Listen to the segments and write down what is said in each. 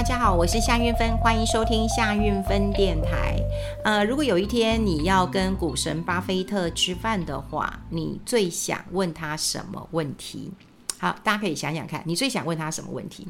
大家好，我是夏运芬，欢迎收听夏运芬电台。呃，如果有一天你要跟股神巴菲特吃饭的话，你最想问他什么问题？好，大家可以想想看，你最想问他什么问题？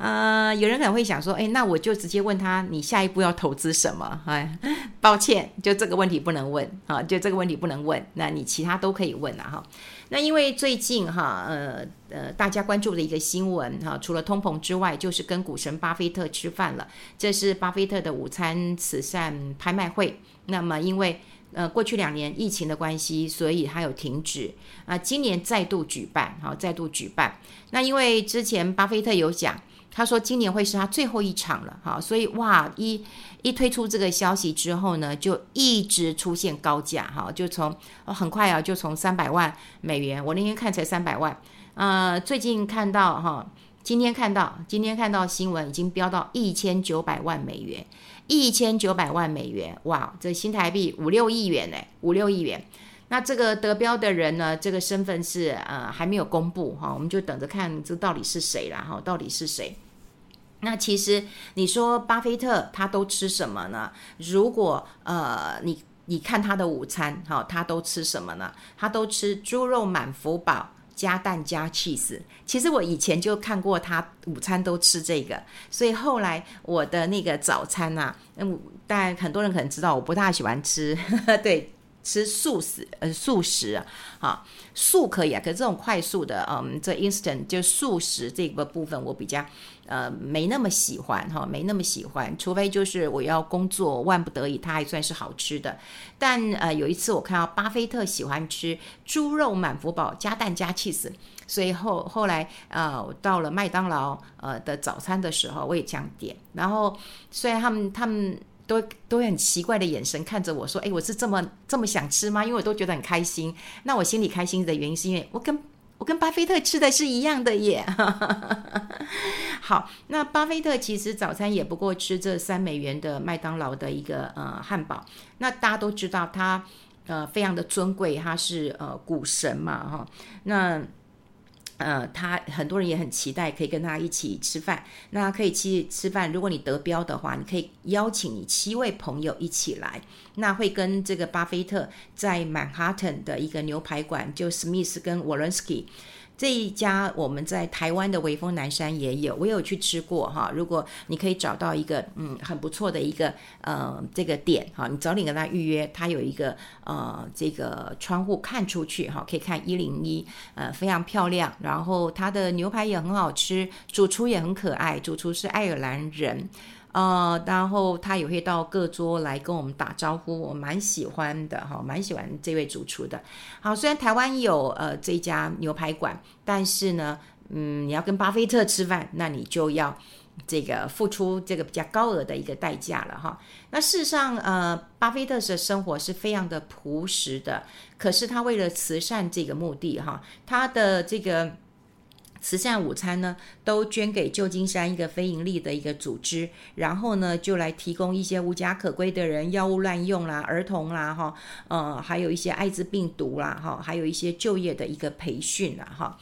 呃，有人可能会想说，哎，那我就直接问他，你下一步要投资什么？哎，抱歉，就这个问题不能问啊，就这个问题不能问。那你其他都可以问了哈。那因为最近哈，呃呃，大家关注的一个新闻哈，除了通膨之外，就是跟股神巴菲特吃饭了。这是巴菲特的午餐慈善拍卖会。那么因为呃过去两年疫情的关系，所以还有停止啊，今年再度举办，好，再度举办。那因为之前巴菲特有讲。他说今年会是他最后一场了，哈，所以哇，一一推出这个消息之后呢，就一直出现高价，哈，就从很快啊，就从三百万美元，我那天看才三百万，呃，最近看到哈，今天看到今天看到新闻已经飙到一千九百万美元，一千九百万美元，哇，这新台币五六亿元呢，五六亿元。那这个得标的人呢，这个身份是呃还没有公布哈，我们就等着看这到底是谁啦哈，到底是谁？那其实你说巴菲特他都吃什么呢？如果呃你你看他的午餐哈，他都吃什么呢？他都吃猪肉满福堡加蛋加 cheese。其实我以前就看过他午餐都吃这个，所以后来我的那个早餐呐，嗯，但很多人可能知道我不太喜欢吃，呵 呵对。吃素食，呃，素食啊，哈，素可以啊，可是这种快速的，嗯，这 instant 就素食这个部分，我比较呃没那么喜欢哈，没那么喜欢，除非就是我要工作，万不得已，它还算是好吃的。但呃，有一次我看到巴菲特喜欢吃猪肉满福堡加蛋加 cheese，所以后后来呃，到了麦当劳呃的早餐的时候，我也这样点。然后虽然他们他们。都都很奇怪的眼神看着我说：“哎，我是这么这么想吃吗？因为我都觉得很开心。那我心里开心的原因是因为我跟我跟巴菲特吃的是一样的耶。”好，那巴菲特其实早餐也不过吃这三美元的麦当劳的一个呃汉堡。那大家都知道他呃非常的尊贵，他是呃股神嘛哈。那呃，他很多人也很期待可以跟他一起吃饭。那可以去吃饭，如果你得标的话，你可以邀请你七位朋友一起来。那会跟这个巴菲特在曼哈顿的一个牛排馆，就史密斯跟沃伦斯基。这一家我们在台湾的微风南山也有，我有去吃过哈。如果你可以找到一个嗯很不错的一个呃这个店哈，你早点跟他预约，他有一个呃这个窗户看出去哈，可以看一零一，呃非常漂亮。然后他的牛排也很好吃，主厨也很可爱，主厨是爱尔兰人。呃，然后他也会到各桌来跟我们打招呼，我蛮喜欢的哈，蛮喜欢这位主厨的。好，虽然台湾有呃这家牛排馆，但是呢，嗯，你要跟巴菲特吃饭，那你就要这个付出这个比较高额的一个代价了哈。那事实上，呃，巴菲特的生活是非常的朴实的，可是他为了慈善这个目的哈，他的这个。慈善午餐呢，都捐给旧金山一个非营利的一个组织，然后呢，就来提供一些无家可归的人药物滥用啦、儿童啦，哈，呃，还有一些艾滋病毒啦，哈，还有一些就业的一个培训啦，哈。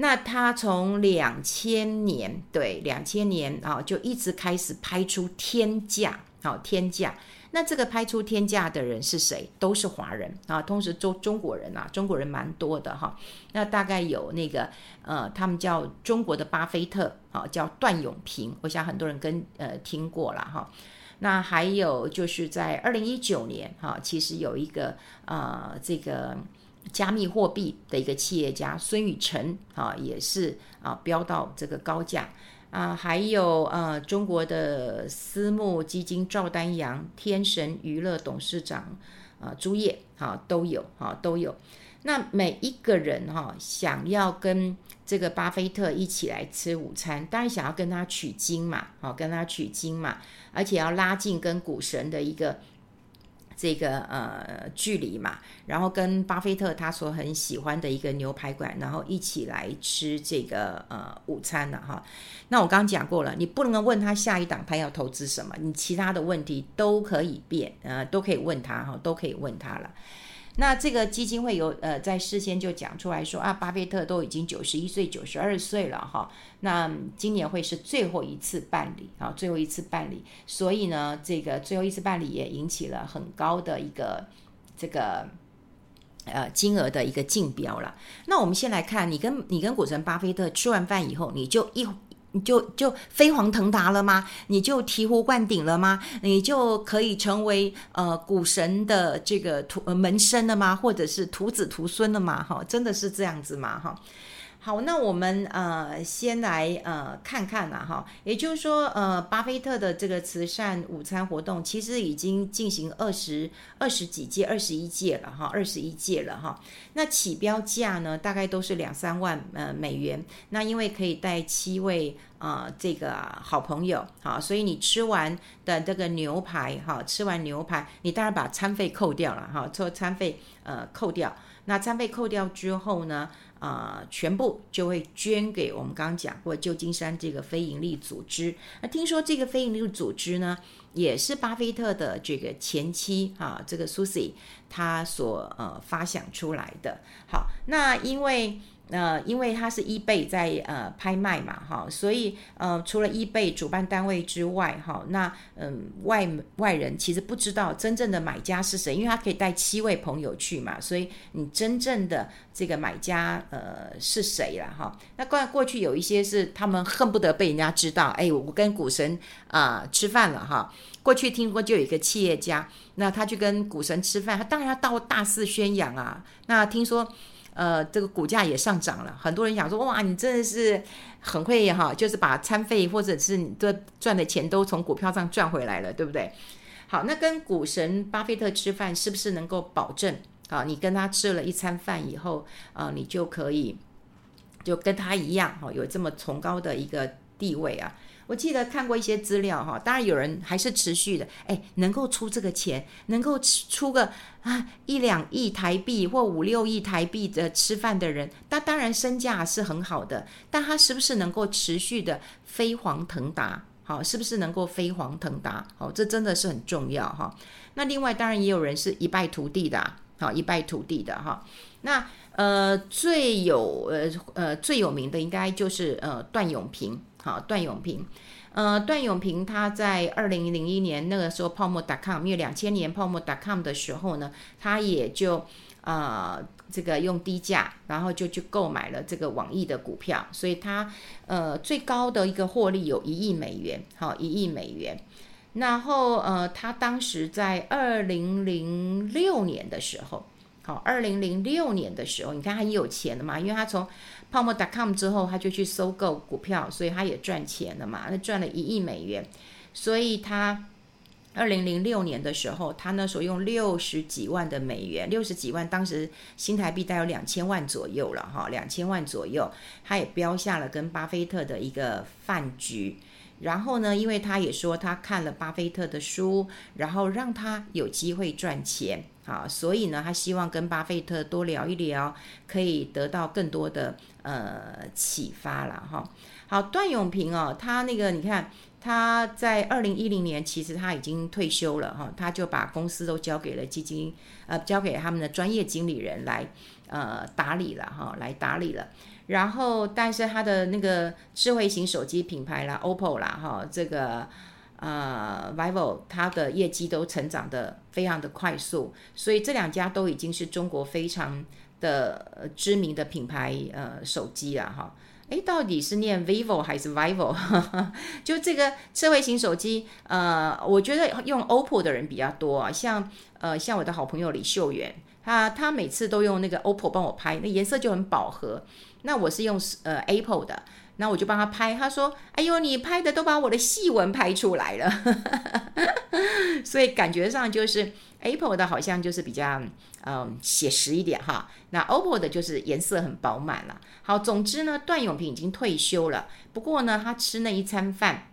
那他从两千年，对，两千年啊，就一直开始拍出天价，好，天价。那这个拍出天价的人是谁？都是华人啊，同时中中国人啊，中国人蛮多的哈。那大概有那个呃，他们叫中国的巴菲特啊，叫段永平，我想很多人跟呃听过了哈。那还有就是在二零一九年哈，其实有一个呃这个加密货币的一个企业家孙宇晨啊，也是啊飙到这个高价。啊，还有呃，中国的私募基金赵丹阳、天神娱乐董事长啊朱烨，哈都有哈都有。那每一个人哈想要跟这个巴菲特一起来吃午餐，当然想要跟他取经嘛，好跟他取经嘛，而且要拉近跟股神的一个。这个呃距离嘛，然后跟巴菲特他所很喜欢的一个牛排馆，然后一起来吃这个呃午餐了哈。那我刚刚讲过了，你不能够问他下一档他要投资什么，你其他的问题都可以变，呃都可以问他哈，都可以问他了。那这个基金会有呃在事先就讲出来说啊，巴菲特都已经九十一岁、九十二岁了哈，那今年会是最后一次办理啊，最后一次办理，所以呢，这个最后一次办理也引起了很高的一个这个呃金额的一个竞标了。那我们先来看，你跟你跟股神巴菲特吃完饭以后，你就一。就就飞黄腾达了吗？你就醍醐灌顶了吗？你就可以成为呃股神的这个徒、呃、门生了吗？或者是徒子徒孙了吗？哈，真的是这样子吗？哈。好，那我们呃先来呃看看啦哈，也就是说呃巴菲特的这个慈善午餐活动其实已经进行二十二十几届、二十一届了哈，二十一届了哈。那起标价呢大概都是两三万呃美元。那因为可以带七位啊、呃、这个好朋友好，所以你吃完的这个牛排哈，吃完牛排你当然把餐费扣掉了哈，做餐费呃扣掉。那餐费扣掉之后呢？啊、全部就会捐给我们刚刚讲过旧金山这个非营利组织。那听说这个非营利组织呢，也是巴菲特的这个前妻啊，这个 Susie 他所呃发想出来的。好，那因为。呃，因为它是 eBay 在呃拍卖嘛，哈，所以呃，除了 eBay 主办单位之外，哈，那嗯外外人其实不知道真正的买家是谁，因为他可以带七位朋友去嘛，所以你真正的这个买家呃是谁了哈？那过过去有一些是他们恨不得被人家知道，哎，我跟股神啊、吃饭了哈。过去听过就有一个企业家，那他去跟股神吃饭，他当然要到大肆宣扬啊。那听说。呃，这个股价也上涨了，很多人想说，哇，你真的是很会哈，就是把餐费或者是你的赚的钱都从股票上赚回来了，对不对？好，那跟股神巴菲特吃饭，是不是能够保证啊？你跟他吃了一餐饭以后，啊，你就可以就跟他一样哈，有这么崇高的一个地位啊？我记得看过一些资料哈，当然有人还是持续的，哎，能够出这个钱，能够出个啊一两亿台币或五六亿台币的吃饭的人，那当然身价是很好的，但他是不是能够持续的飞黄腾达？好，是不是能够飞黄腾达？好，这真的是很重要哈。那另外当然也有人是一败涂地的，好，一败涂地的哈。那呃最有呃呃最有名的应该就是呃段永平。好，段永平，呃，段永平他在二零零一年那个时候泡沫 .com，因为两千年泡沫 .com 的时候呢，他也就呃这个用低价，然后就去购买了这个网易的股票，所以他呃最高的一个获利有一亿美元，好，一亿美元。然后呃，他当时在二零零六年的时候，好，二零零六年的时候，你看很有钱的嘛，因为他从泡沫 .com 之后，他就去收购股票，所以他也赚钱了嘛。他赚了一亿美元，所以他二零零六年的时候，他那时候用六十几万的美元，六十几万，当时新台币大概有两千万左右了哈，两千万左右，他也标下了跟巴菲特的一个饭局。然后呢，因为他也说他看了巴菲特的书，然后让他有机会赚钱。啊，所以呢，他希望跟巴菲特多聊一聊，可以得到更多的呃启发了哈。好，段永平哦，他那个你看他在二零一零年其实他已经退休了哈，他就把公司都交给了基金呃，交给他们的专业经理人来呃打理了哈，来打理了。然后，但是他的那个智慧型手机品牌啦，OPPO 啦哈，这个。呃，Vivo 它的业绩都成长得非常的快速，所以这两家都已经是中国非常的知名的品牌呃手机了哈。诶，到底是念 Vivo 还是 Vivo？就这个智慧型手机，呃，我觉得用 OPPO 的人比较多啊，像呃像我的好朋友李秀媛，他他每次都用那个 OPPO 帮我拍，那颜色就很饱和。那我是用呃 Apple 的。那我就帮他拍，他说：“哎呦，你拍的都把我的细纹拍出来了。”所以感觉上就是 Apple 的好像就是比较嗯写实一点哈。那 OPPO 的就是颜色很饱满了。好，总之呢，段永平已经退休了。不过呢，他吃那一餐饭。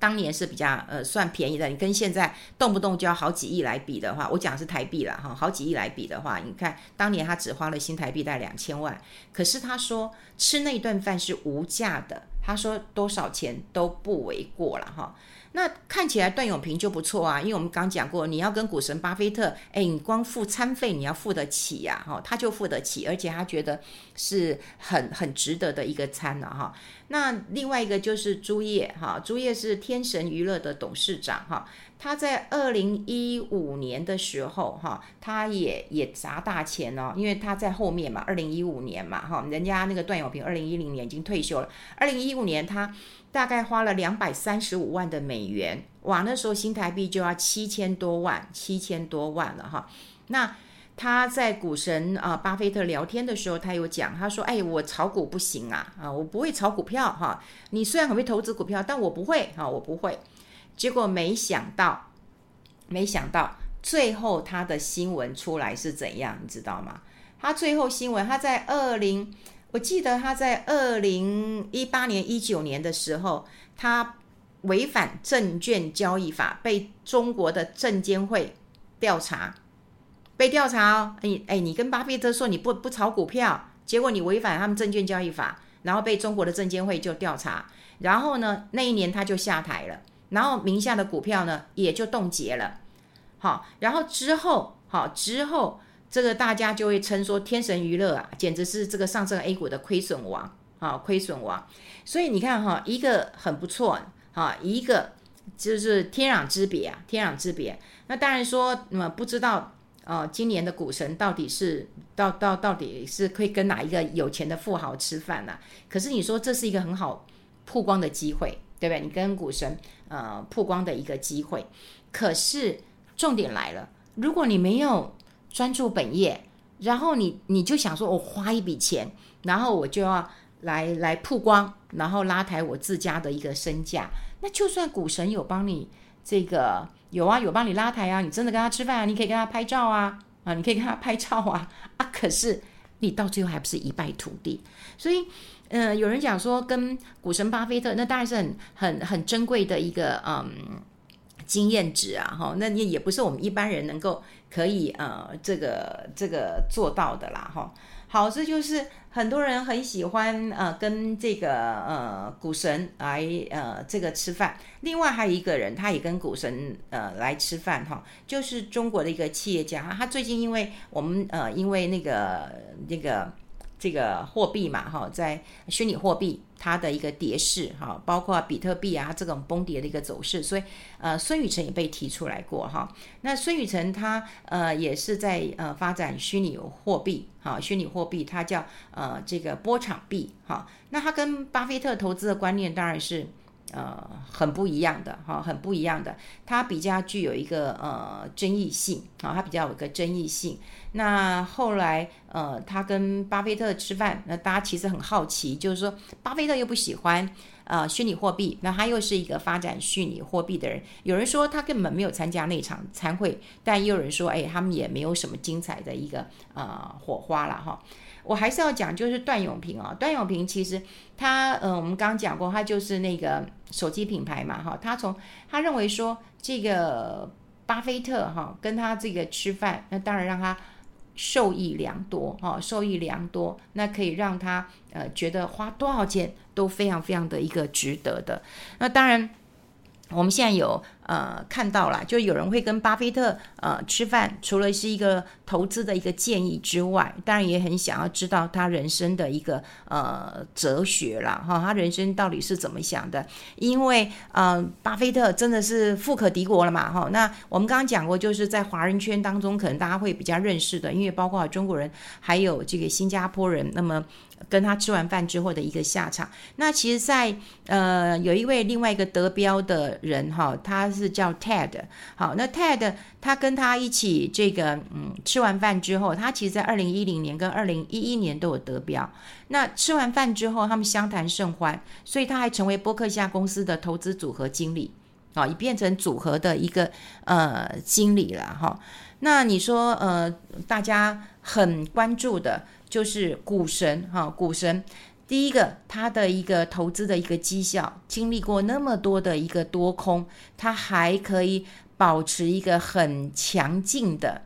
当年是比较呃算便宜的，你跟现在动不动就要好几亿来比的话，我讲是台币了哈，好几亿来比的话，你看当年他只花了新台币大概两千万，可是他说吃那顿饭是无价的，他说多少钱都不为过了哈。那看起来段永平就不错啊，因为我们刚讲过，你要跟股神巴菲特，哎，你光付餐费你要付得起呀，哈，他就付得起，而且他觉得是很很值得的一个餐了哈。那另外一个就是朱叶哈，朱叶是天神娱乐的董事长哈，他在二零一五年的时候哈，他也也砸大钱哦，因为他在后面嘛，二零一五年嘛哈，人家那个段永平二零一零年已经退休了，二零一五年他。大概花了两百三十五万的美元，哇，那时候新台币就要七千多万，七千多万了哈。那他在股神啊巴菲特聊天的时候，他有讲，他说：“哎，我炒股不行啊，啊，我不会炒股票哈。你虽然很会投资股票，但我不会哈，我不会。”结果没想到，没想到最后他的新闻出来是怎样，你知道吗？他最后新闻，他在二零。我记得他在二零一八年、一九年的时候，他违反证券交易法，被中国的证监会调查，被调查哦。你哎，你跟巴菲特说你不不炒股票，结果你违反他们证券交易法，然后被中国的证监会就调查，然后呢，那一年他就下台了，然后名下的股票呢也就冻结了。好，然后之后，好之后。这个大家就会称说天神娱乐啊，简直是这个上证 A 股的亏损王啊，亏损王。所以你看哈，一个很不错哈，一个就是天壤之别啊，天壤之别。那当然说，那么不知道啊，今年的股神到底是到到到底是可以跟哪一个有钱的富豪吃饭呢？可是你说这是一个很好曝光的机会，对不对？你跟股神呃曝光的一个机会。可是重点来了，如果你没有。专注本业，然后你你就想说，我花一笔钱，然后我就要来来曝光，然后拉抬我自家的一个身价。那就算股神有帮你这个有啊，有帮你拉抬啊，你真的跟他吃饭啊，你可以跟他拍照啊，啊，你可以跟他拍照啊，啊，可是你到最后还不是一败涂地。所以，嗯、有人讲说跟股神巴菲特，那当然是很很很珍贵的一个嗯。经验值啊，哈，那你也不是我们一般人能够可以呃，这个这个做到的啦，哈。好，这就是很多人很喜欢呃，跟这个呃股神来呃这个吃饭。另外还有一个人，他也跟股神呃来吃饭哈，就是中国的一个企业家，他最近因为我们呃因为那个那个。这个货币嘛，哈，在虚拟货币它的一个跌势，哈，包括比特币啊这种崩跌的一个走势，所以呃，孙宇晨也被提出来过，哈。那孙宇晨他呃也是在呃发展虚拟货币，哈，虚拟货币它叫呃这个波场币，哈。那他跟巴菲特投资的观念当然是。呃，很不一样的哈，很不一样的。它比较具有一个呃争议性啊，它比较有一个争议性。那后来呃，他跟巴菲特吃饭，那大家其实很好奇，就是说巴菲特又不喜欢呃虚拟货币，那他又是一个发展虚拟货币的人。有人说他根本没有参加那场餐会，但也有人说，哎，他们也没有什么精彩的一个呃火花了哈。我还是要讲，就是段永平啊，段永平其实他，呃，我们刚刚讲过，他就是那个手机品牌嘛，哈，他从他认为说，这个巴菲特哈跟他这个吃饭，那当然让他受益良多，哈，受益良多，那可以让他呃觉得花多少钱都非常非常的一个值得的，那当然。我们现在有呃看到了，就有人会跟巴菲特呃吃饭，除了是一个投资的一个建议之外，当然也很想要知道他人生的一个呃哲学了哈，他人生到底是怎么想的？因为呃巴菲特真的是富可敌国了嘛哈。那我们刚刚讲过，就是在华人圈当中，可能大家会比较认识的，因为包括中国人，还有这个新加坡人，那么。跟他吃完饭之后的一个下场，那其实在，呃有一位另外一个得标的人哈，他是叫 Ted，好，那 Ted 他跟他一起这个嗯吃完饭之后，他其实在二零一零年跟二零一一年都有得标。那吃完饭之后，他们相谈甚欢，所以他还成为波克夏公司的投资组合经理，啊，已变成组合的一个呃经理了哈。那你说呃大家很关注的。就是股神哈，股神第一个，他的一个投资的一个绩效，经历过那么多的一个多空，他还可以保持一个很强劲的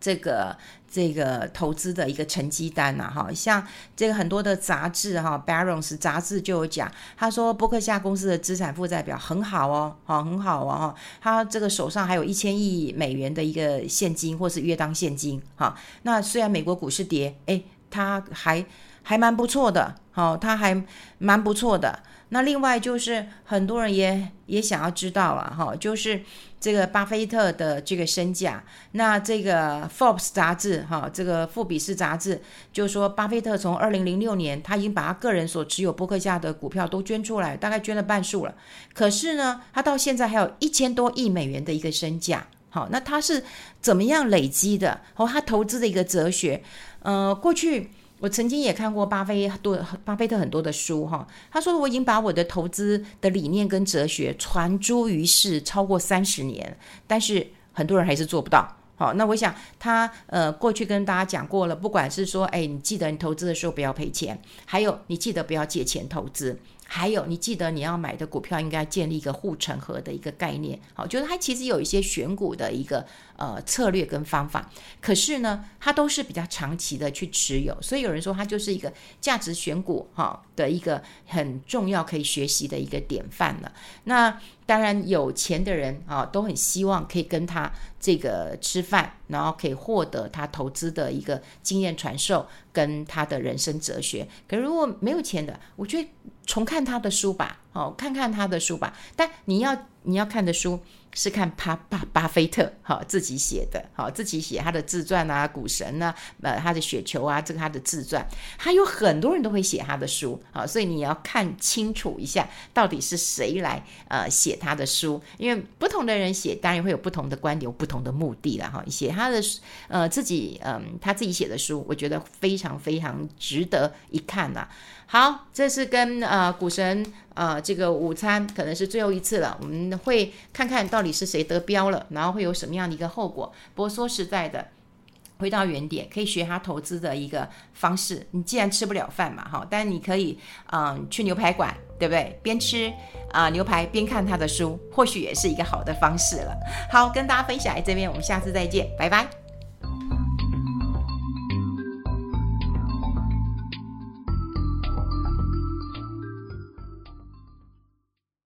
这个这个投资的一个成绩单呐，哈，像这个很多的杂志哈，Barons 杂志就有讲，他说波克夏公司的资产负债表很好哦，哈，很好哦，他这个手上还有一千亿美元的一个现金或是约当现金，哈，那虽然美国股市跌，诶，他还还蛮不错的，好，他还蛮不错的。那另外就是很多人也也想要知道了哈，就是这个巴菲特的这个身价。那这个 Forbes 杂志哈，这个富比士杂志就说，巴菲特从二零零六年他已经把他个人所持有波克夏的股票都捐出来，大概捐了半数了。可是呢，他到现在还有一千多亿美元的一个身价。好，那他是怎么样累积的？哦，他投资的一个哲学，呃，过去。我曾经也看过巴菲多、巴菲特很多的书哈，他说我已经把我的投资的理念跟哲学传诸于世超过三十年，但是很多人还是做不到。好，那我想他呃过去跟大家讲过了，不管是说哎，你记得你投资的时候不要赔钱，还有你记得不要借钱投资。还有，你记得你要买的股票应该建立一个护城河的一个概念，好，就是它其实有一些选股的一个呃策略跟方法，可是呢，它都是比较长期的去持有，所以有人说它就是一个价值选股哈的一个很重要可以学习的一个典范了。那当然有钱的人啊都很希望可以跟他这个吃饭，然后可以获得他投资的一个经验传授跟他的人生哲学。可如果没有钱的，我觉得。重看他的书吧，哦，看看他的书吧。但你要你要看的书是看巴巴巴菲特哈自己写的，好自己写他的自传啊，股神啊，呃，他的雪球啊，这个他的自传，还有很多人都会写他的书，好，所以你要看清楚一下到底是谁来呃写他的书，因为不同的人写，当然会有不同的观点，有不同的目的了哈。写他的呃自己嗯、他自己写的书，我觉得非常非常值得一看呐、好，这是跟呃股神呃这个午餐可能是最后一次了，我们会看看到底是谁得标了，然后会有什么样的一个后果。不过说实在的，回到原点，可以学他投资的一个方式。你既然吃不了饭嘛，哈，但你可以嗯、去牛排馆，对不对？边吃啊、牛排边看他的书，或许也是一个好的方式了。好，跟大家分享在这边，我们下次再见，拜拜。